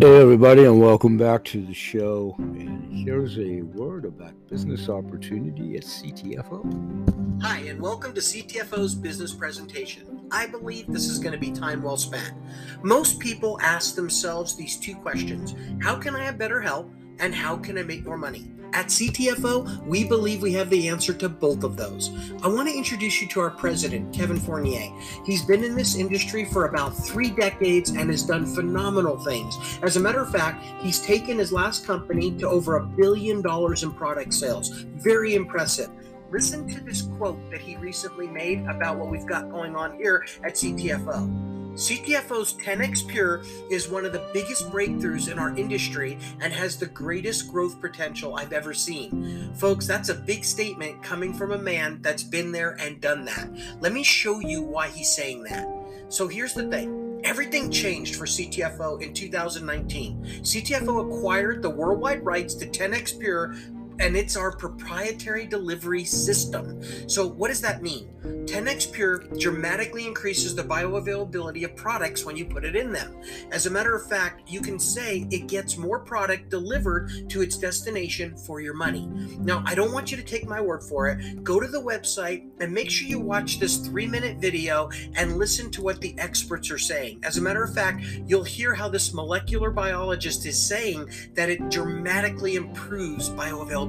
Hey, everybody, and welcome back to the show. And here's a word about business opportunity at CTFO. Hi, and welcome to CTFO's business presentation. I believe this is going to be time well spent. Most people ask themselves these two questions How can I have better health? And how can I make more money? At CTFO, we believe we have the answer to both of those. I want to introduce you to our president, Kevin Fournier. He's been in this industry for about three decades and has done phenomenal things. As a matter of fact, he's taken his last company to over a billion dollars in product sales. Very impressive. Listen to this quote that he recently made about what we've got going on here at CTFO. CTFO's 10x Pure is one of the biggest breakthroughs in our industry and has the greatest growth potential I've ever seen. Folks, that's a big statement coming from a man that's been there and done that. Let me show you why he's saying that. So here's the thing. Everything changed for CTFO in 2019. CTFO acquired the worldwide rights to 10x Pure and it's our proprietary delivery system. So, what does that mean? 10x Pure dramatically increases the bioavailability of products when you put it in them. As a matter of fact, you can say it gets more product delivered to its destination for your money. Now, I don't want you to take my word for it. Go to the website and make sure you watch this three minute video and listen to what the experts are saying. As a matter of fact, you'll hear how this molecular biologist is saying that it dramatically improves bioavailability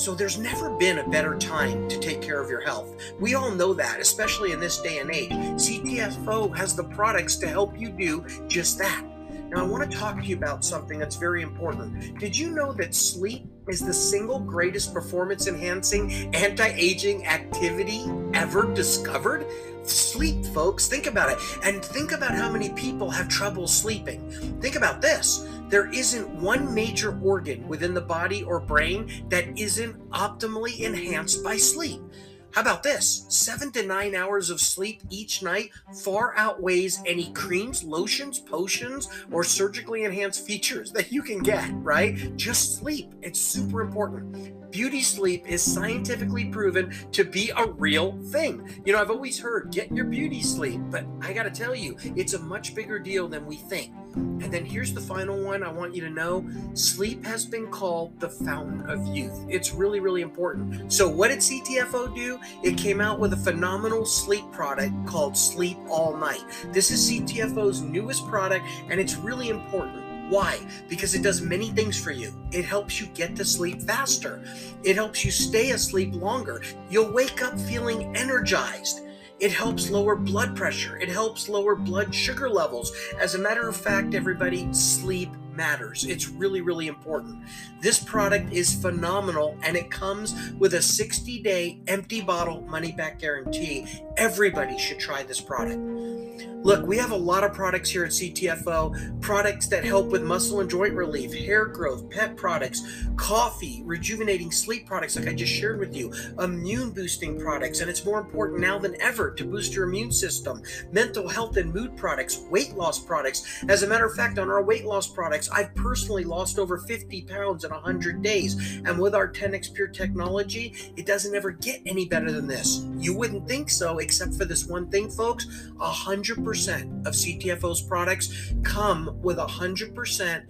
so there's never been a better time to take care of your health. We all know that, especially in this day and age. CTFO has the products to help you do just that. Now, I want to talk to you about something that's very important. Did you know that sleep is the single greatest performance enhancing anti aging activity ever discovered? Sleep, folks. Think about it. And think about how many people have trouble sleeping. Think about this there isn't one major organ within the body or brain that isn't optimally enhanced by sleep. How about this? Seven to nine hours of sleep each night far outweighs any creams, lotions, potions, or surgically enhanced features that you can get, right? Just sleep. It's super important. Beauty sleep is scientifically proven to be a real thing. You know, I've always heard get your beauty sleep, but I got to tell you, it's a much bigger deal than we think. And then here's the final one I want you to know sleep has been called the fountain of youth. It's really, really important. So, what did CTFO do? It came out with a phenomenal sleep product called Sleep All Night. This is CTFO's newest product, and it's really important. Why? Because it does many things for you. It helps you get to sleep faster. It helps you stay asleep longer. You'll wake up feeling energized. It helps lower blood pressure. It helps lower blood sugar levels. As a matter of fact, everybody, sleep matters. It's really, really important. This product is phenomenal and it comes with a 60 day empty bottle money back guarantee. Everybody should try this product. Look, we have a lot of products here at CTFO products that help with muscle and joint relief, hair growth, pet products, coffee, rejuvenating sleep products, like I just shared with you, immune boosting products, and it's more important now than ever to boost your immune system, mental health and mood products, weight loss products. As a matter of fact, on our weight loss products, I've personally lost over 50 pounds in 100 days, and with our 10x Pure technology, it doesn't ever get any better than this. You wouldn't think so, except for this one thing, folks. 100% 100% of CTFO's products come with 100%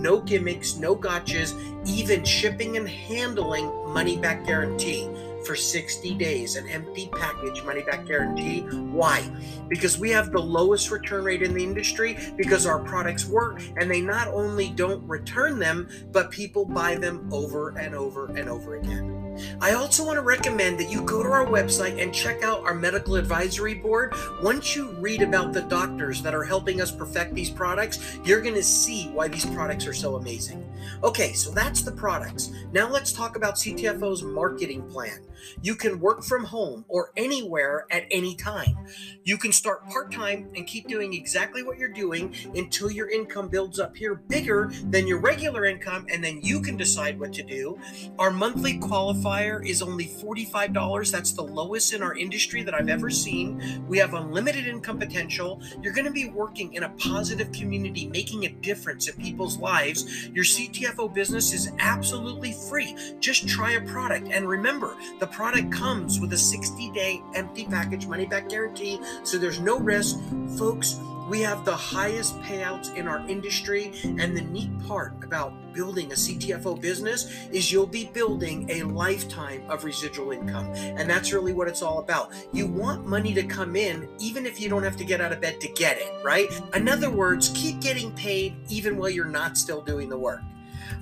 no gimmicks, no gotchas, even shipping and handling money back guarantee for 60 days, an empty package money back guarantee. Why? Because we have the lowest return rate in the industry because our products work and they not only don't return them, but people buy them over and over and over again. I also want to recommend that you go to our website and check out our medical advisory board. Once you read about the doctors that are helping us perfect these products, you're going to see why these products are so amazing. Okay, so that's the products. Now let's talk about CTFO's marketing plan. You can work from home or anywhere at any time. You can start part time and keep doing exactly what you're doing until your income builds up here bigger than your regular income, and then you can decide what to do. Our monthly qualifier is only $45. That's the lowest in our industry that I've ever seen. We have unlimited income potential. You're going to be working in a positive community, making a difference in people's lives. Your CTFO business is absolutely free. Just try a product. And remember, the product comes with a 60 day empty package money back guarantee, so there's no risk. Folks, we have the highest payouts in our industry. And the neat part about building a CTFO business is you'll be building a lifetime of residual income. And that's really what it's all about. You want money to come in even if you don't have to get out of bed to get it, right? In other words, keep getting paid even while you're not still doing the work.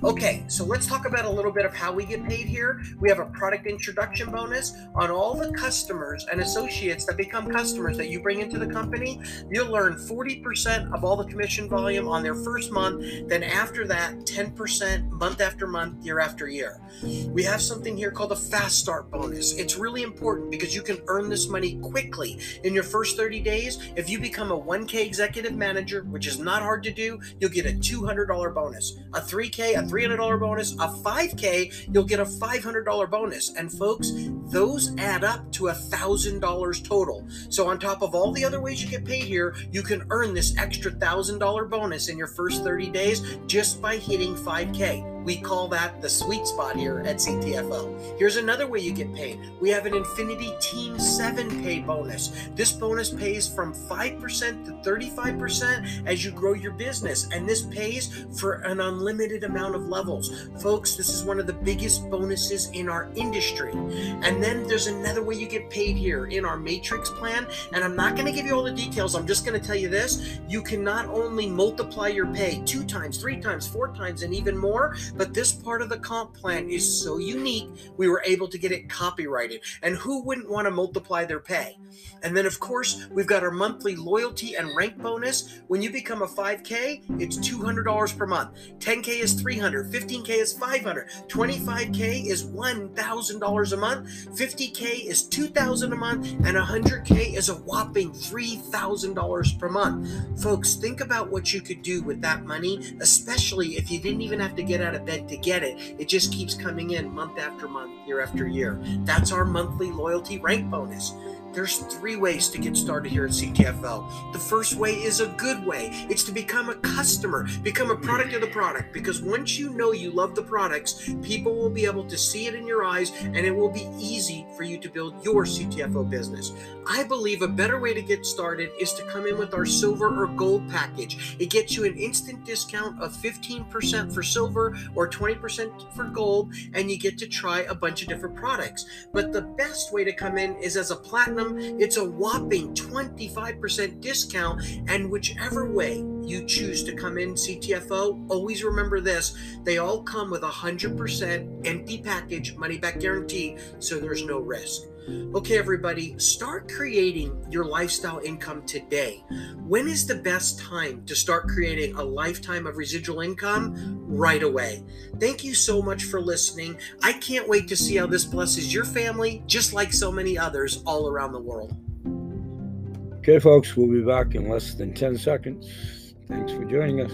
Okay, so let's talk about a little bit of how we get paid here. We have a product introduction bonus on all the customers and associates that become customers that you bring into the company. You'll earn 40% of all the commission volume on their first month. Then after that, 10% month after month, year after year. We have something here called a fast start bonus. It's really important because you can earn this money quickly. In your first 30 days, if you become a 1K executive manager, which is not hard to do, you'll get a $200 bonus. A 3K, a $300 bonus, a 5K, you'll get a $500 bonus. And folks, those add up to a $1,000 total. So, on top of all the other ways you get paid here, you can earn this extra $1,000 bonus in your first 30 days just by hitting 5K. We call that the sweet spot here at CTFO. Here's another way you get paid. We have an Infinity Team 7 pay bonus. This bonus pays from 5% to 35% as you grow your business, and this pays for an unlimited amount of levels. Folks, this is one of the biggest bonuses in our industry. And then there's another way you get paid here in our Matrix plan, and I'm not going to give you all the details. I'm just going to tell you this. You can not only multiply your pay two times, three times, four times, and even more, but this part of the comp plan is so unique, we were able to get it copyrighted. And who wouldn't want to multiply their pay? And then, of course, we've got our monthly loyalty and rank bonus. When you become a 5K, it's $200 per month. 10K is $300. 15K is $500. 25K is $1,000 a month, 50K is $2,000 a month, and 100K is a whopping $3,000 per month. Folks, think about what you could do with that money, especially if you didn't even have to get out of bed to get it. It just keeps coming in month after month, year after year. That's our monthly loyalty rank bonus. There's three ways to get started here at CTFO. The first way is a good way. It's to become a customer, become a mm-hmm. product of the product. Because once you know you love the products, people will be able to see it in your eyes and it will be easy for you to build your CTFO business. I believe a better way to get started is to come in with our silver or gold package. It gets you an instant discount of 15% for silver or 20% for gold, and you get to try a bunch of different products. But the best way to come in is as a platinum it's a whopping 25% discount. And whichever way you choose to come in CTFO, always remember this they all come with a 100% empty package money back guarantee, so there's no risk. Okay, everybody, start creating your lifestyle income today. When is the best time to start creating a lifetime of residual income? Right away. Thank you so much for listening. I can't wait to see how this blesses your family, just like so many others all around the world. Okay, folks, we'll be back in less than 10 seconds. Thanks for joining us.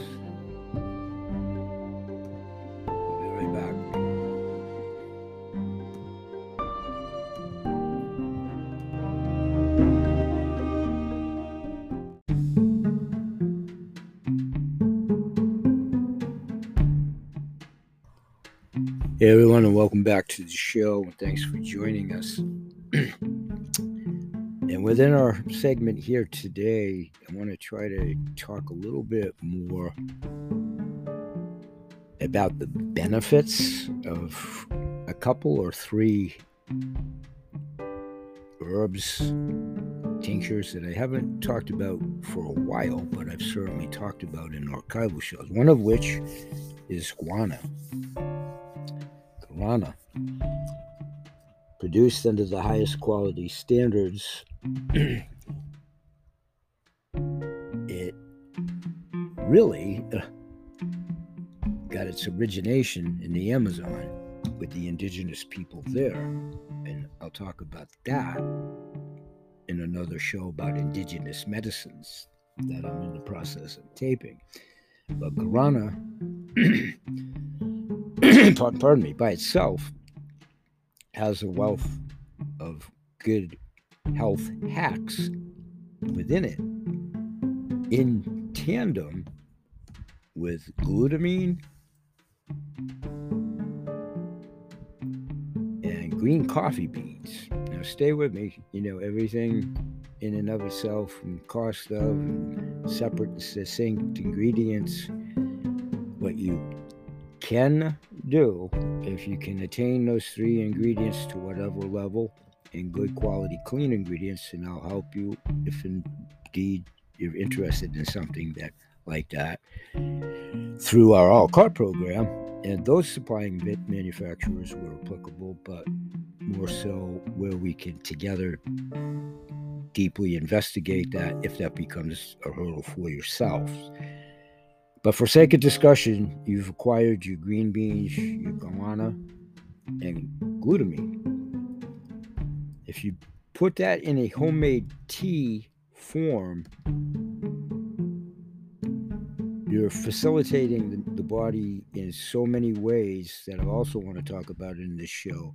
Welcome back to the show. and Thanks for joining us. and within our segment here today, I want to try to talk a little bit more about the benefits of a couple or three herbs, tinctures that I haven't talked about for a while, but I've certainly talked about in archival shows. One of which is guarana. Guarana, produced under the highest quality standards. it really got its origination in the Amazon with the indigenous people there. And I'll talk about that in another show about indigenous medicines that I'm in the process of taping. But Guarana pardon me, by itself has a wealth of good health hacks within it in tandem with glutamine and green coffee beans. Now, stay with me. You know, everything in and of itself, and cost of, and separate, succinct ingredients. What you can do, if you can attain those three ingredients to whatever level, and good quality clean ingredients, and I'll help you if indeed you're interested in something that like that through our all car program. And those supplying manufacturers were applicable but more so where we can together deeply investigate that if that becomes a hurdle for yourself but for sake of discussion you've acquired your green beans your guarana and glutamine if you put that in a homemade tea form you're facilitating the, the, body in so many ways that I also want to talk about in this show.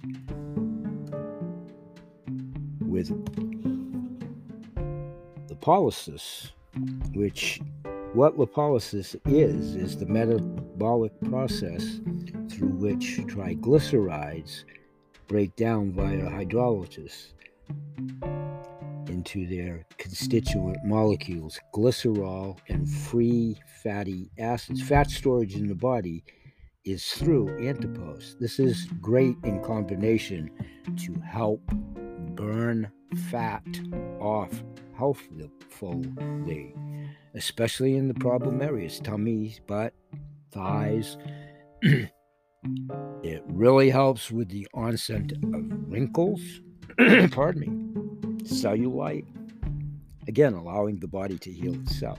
With lipolysis, which what lipolysis is, is the metabolic process through which triglycerides break down via hydrolysis into their constituent molecules, glycerol and free fatty acids. Fat storage in the body is through adipose. This is great in combination to help burn fat off healthfully, mm-hmm. especially in the problem areas tummies, butt, thighs. Mm-hmm. it really helps with the onset of wrinkles. Pardon me cellulite, again, allowing the body to heal itself.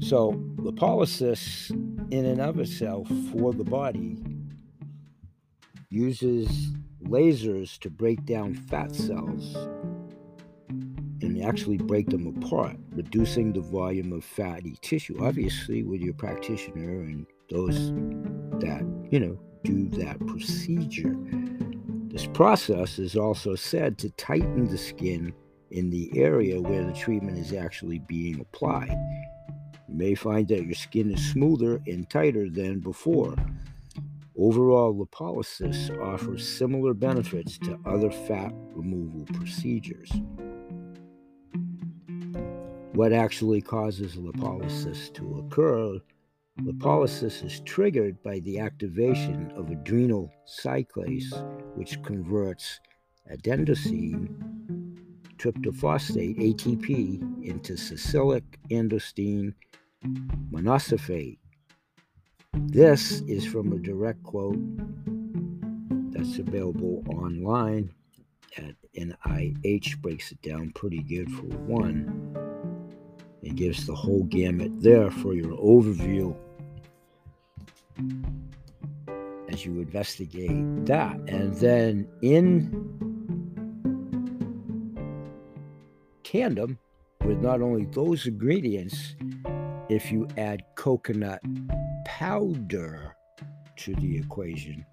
So, lipolysis, in and of itself, for the body, uses lasers to break down fat cells actually break them apart, reducing the volume of fatty tissue. Obviously, with your practitioner and those that, you know, do that procedure this process is also said to tighten the skin in the area where the treatment is actually being applied. You may find that your skin is smoother and tighter than before. Overall, lipolysis offers similar benefits to other fat removal procedures. What actually causes lipolysis to occur Lipolysis is triggered by the activation of adrenal cyclase, which converts adenosine tryptophosphate ATP into salicylic androstenedione monophosphate. This is from a direct quote that's available online at NIH breaks it down pretty good for one. It gives the whole gamut there for your overview as you investigate that. And then in tandem with not only those ingredients, if you add coconut powder to the equation,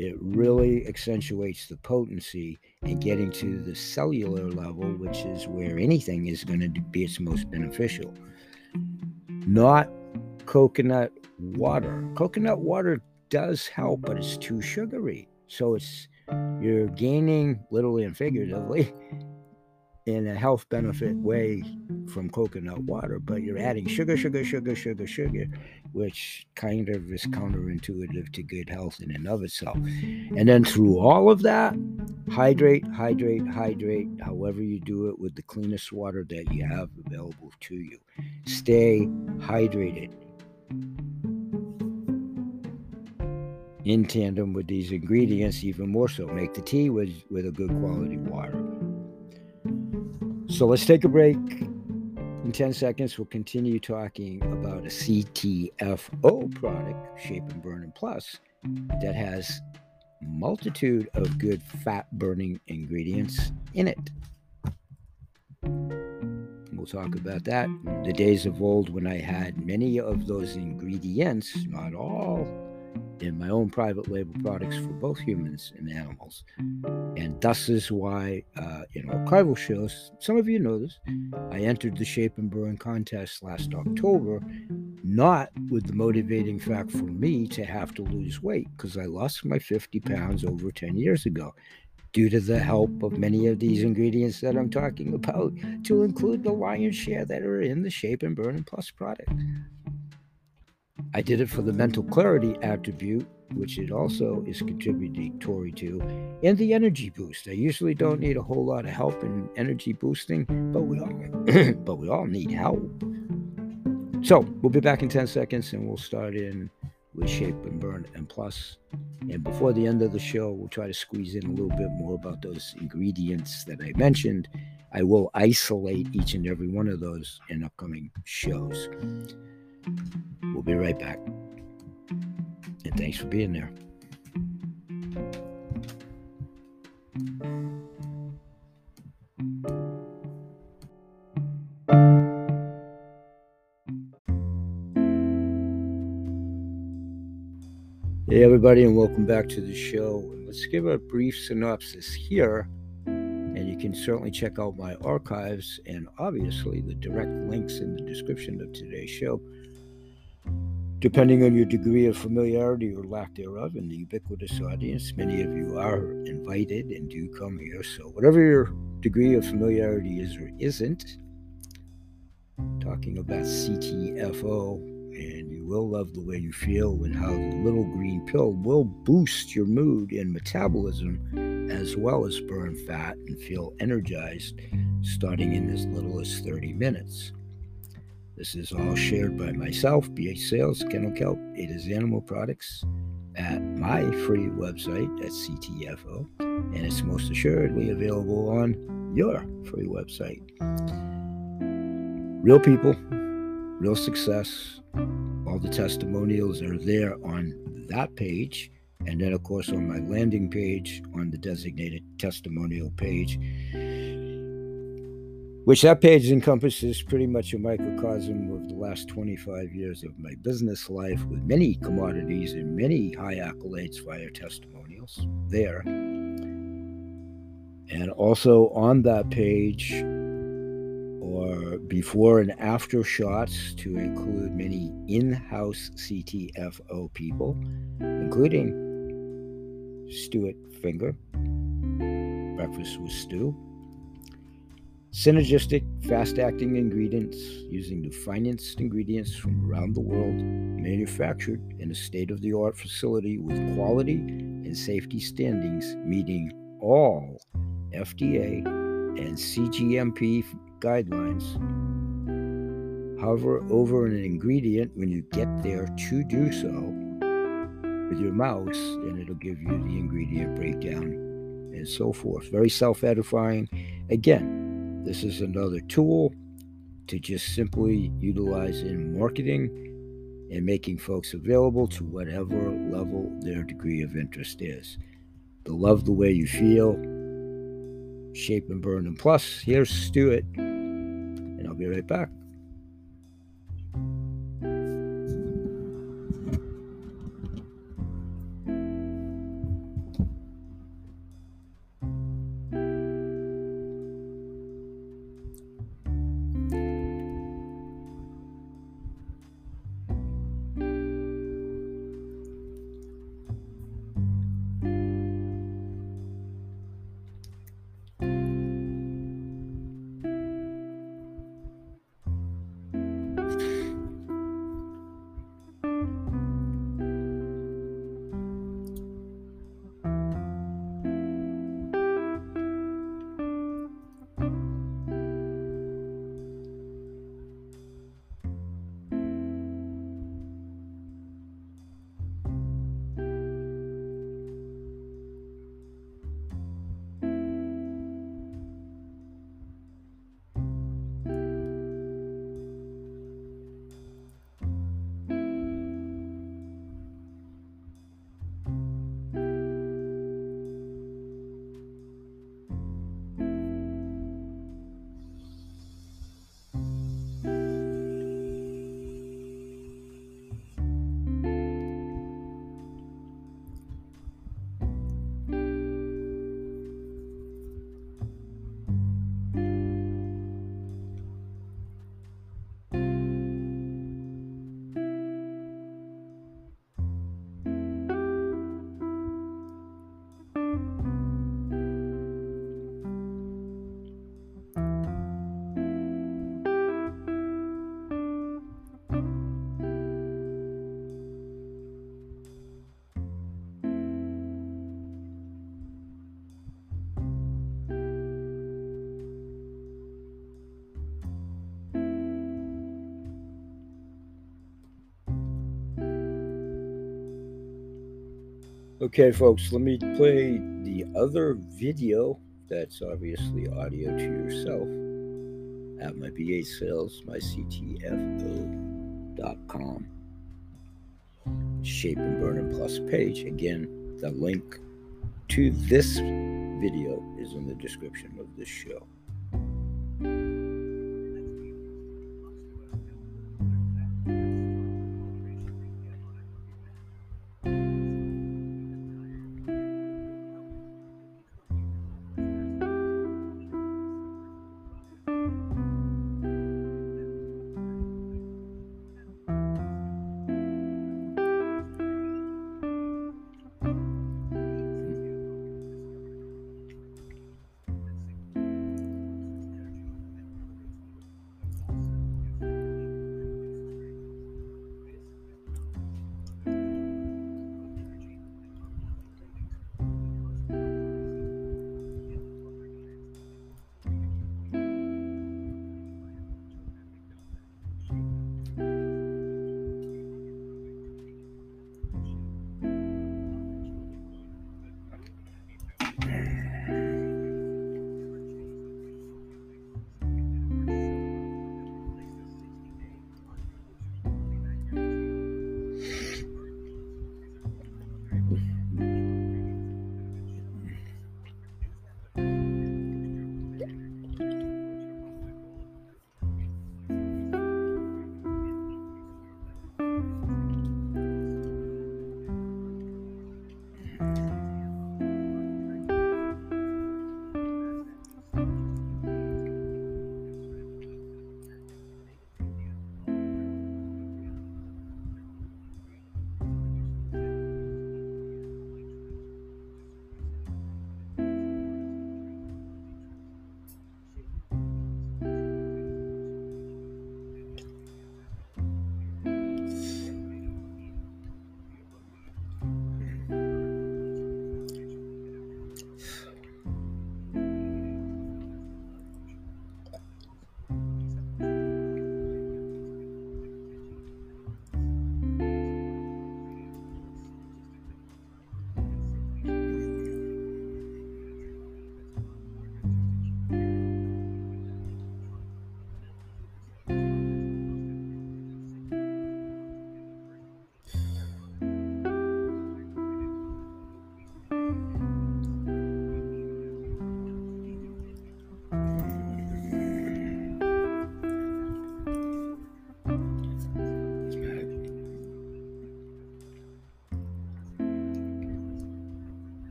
it really accentuates the potency and getting to the cellular level, which is where anything is going to be its most beneficial. Not coconut water. Coconut water does help, but it's too sugary. So it's you're gaining literally and figuratively in a health benefit way from coconut water, but you're adding sugar, sugar, sugar, sugar, sugar, which kind of is counterintuitive to good health in and of itself. And then through all of that, hydrate, hydrate, hydrate, however you do it with the cleanest water that you have available to you. Stay hydrated in tandem with these ingredients, even more so. Make the tea with, with a good quality water. So let's take a break. In 10 seconds, we'll continue talking about a CTFO product, Shape and Burn and Plus, that has multitude of good fat burning ingredients in it. We'll talk about that. The days of old when I had many of those ingredients, not all, in my own private label products for both humans and animals. And thus is why uh, in archival shows, some of you know this, I entered the Shape and Burn contest last October not with the motivating fact for me to have to lose weight because I lost my 50 pounds over 10 years ago due to the help of many of these ingredients that I'm talking about, to include the lion's share that are in the Shape and Burn and Plus product. I did it for the mental clarity attribute, which it also is contributory to, and the energy boost. I usually don't need a whole lot of help in energy boosting, but we all but we all need help. So we'll be back in 10 seconds and we'll start in with Shape and Burn and Plus. And before the end of the show, we'll try to squeeze in a little bit more about those ingredients that I mentioned. I will isolate each and every one of those in upcoming shows. We'll be right back. And thanks for being there. Hey, everybody, and welcome back to the show. Let's give a brief synopsis here, and you can certainly check out my archives and obviously the direct links in the description of today's show. Depending on your degree of familiarity or lack thereof in the ubiquitous audience, many of you are invited and do come here. So, whatever your degree of familiarity is or isn't, talking about CTFO and you will love the way you feel and how the little green pill will boost your mood and metabolism as well as burn fat and feel energized starting in as little as 30 minutes. This is all shared by myself, BH Sales, Kennel Kelp, It is Animal Products, at my free website at CTFO, and it's most assuredly available on your free website. Real people, real success, all the testimonials are there on that page. And then, of course, on my landing page, on the designated testimonial page, which that page encompasses pretty much a microcosm of the last 25 years of my business life with many commodities and many high accolades via testimonials there. And also on that page, or before and after shots to include many in house CTFO people, including Stuart Finger, Breakfast with Stu. Synergistic, fast acting ingredients using the finest ingredients from around the world, manufactured in a state of the art facility with quality and safety standings meeting all FDA and CGMP guidelines. Hover over an ingredient when you get there to do so with your mouse, and it'll give you the ingredient breakdown and so forth. Very self edifying. Again, this is another tool to just simply utilize in marketing and making folks available to whatever level their degree of interest is. The love the way you feel, shape and burn. And plus, here's Stuart and I'll be right back. Okay, folks, let me play the other video that's obviously audio to yourself at my BA sales, my CTFO.com shape and burn and plus page. Again, the link to this video is in the description of this show.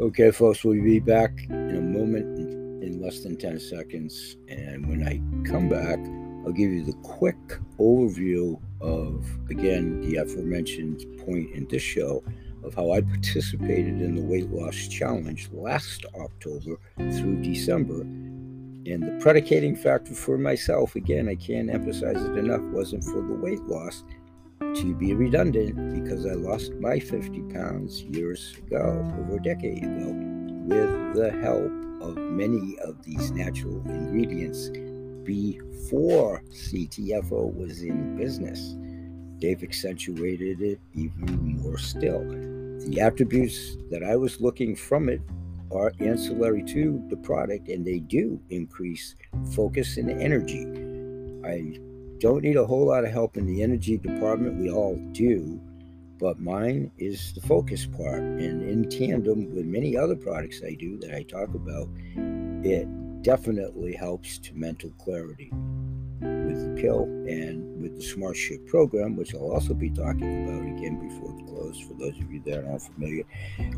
Okay, folks, we'll be back in a moment in, less than 10 seconds. And when I come back, I'll give you the quick overview of, again, the aforementioned point in this show of how I participated in the weight loss challenge last October through December. And the predicating factor for myself, again, I can't emphasize it enough, wasn't for the weight loss to be redundant because I lost my 50 pounds years ago, over a decade ago, with the help of many of these natural ingredients before CTFO was in business. They've accentuated it even more still. The attributes that I was looking from it are ancillary to the product and they do increase focus and energy. I don't need a whole lot of help in the energy department. We all do. But mine is the focus part. And in tandem with many other products I do that I talk about, it definitely helps to mental clarity with the pill and with the Smart Ship program, which I'll also be talking about again before the close for those of you that aren't familiar,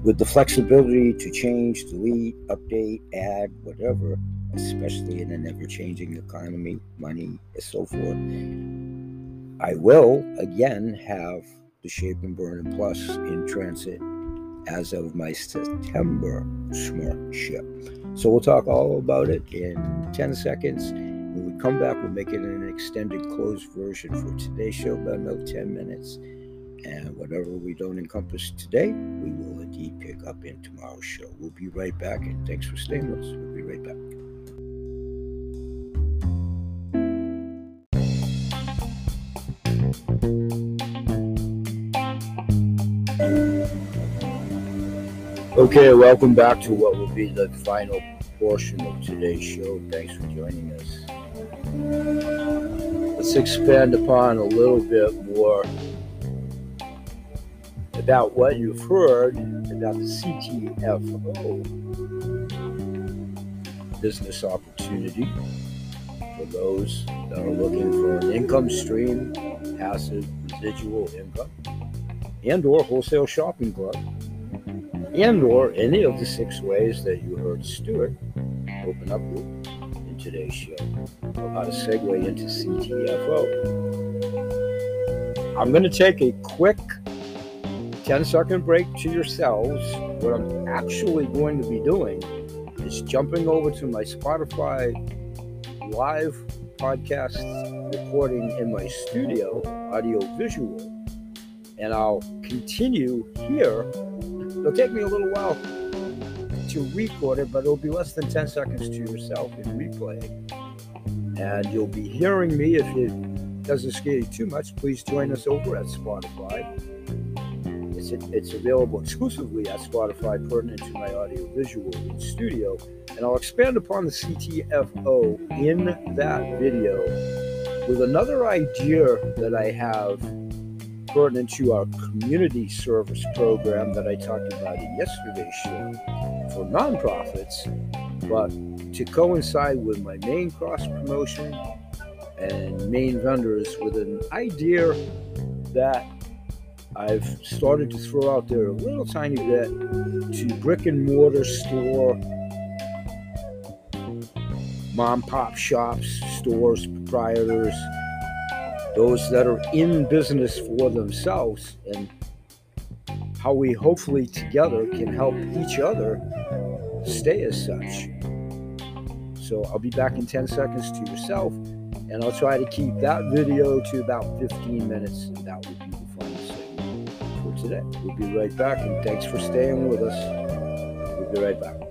with the flexibility to change, delete, update, add, whatever especially in an ever changing economy, money, and so forth. I will again have the Shape and Burn Plus in transit as of my September smart ship. So we'll talk all about it in 10 seconds. When we come back, we'll make it an extended closed version for today's show, about another 10 minutes. And whatever we don't encompass today, we will indeed pick up in tomorrow's show. We'll be right back, and thanks for staying with us. We'll be right back. Okay, welcome back to what will be the final portion of today's show. Thanks for joining us. Let's expand upon a little bit more about what you've heard about the CTFO business opportunity for those that are looking for an income stream, passive residual income, and or wholesale shopping club, and or any of the six ways that you heard Stuart open up with in today's show of how to segue into CTFO. I'm going to take a quick 10 second break to yourselves. What I'm actually going to be doing is jumping over to my Spotify live podcast recording in my studio, audio visual, and I'll continue here. It'll take me a little while to record it, but it'll be less than 10 seconds to yourself in replay. And you'll be hearing me. If it doesn't scare you too much, please join us over at Spotify it's, it's available exclusively at Spotify, pertinent to my audio visual studio. And I'll expand upon the CTFO in that video with another idea that I have pertinent to our community service program that I talked about in yesterday's show for nonprofits, but to coincide with my main cross promotion and main vendors with an idea that I've started to throw out there a little tiny bit to brick and mortar store, mom pop shops, stores, proprietors, those that are in business for themselves, and how we hopefully together can help each other stay as such. So I'll be back in 10 seconds to yourself, and I'll try to keep that video to about 15 minutes, and that would be the final fun for today. We'll be right back, and thanks for staying with us. We'll be right back.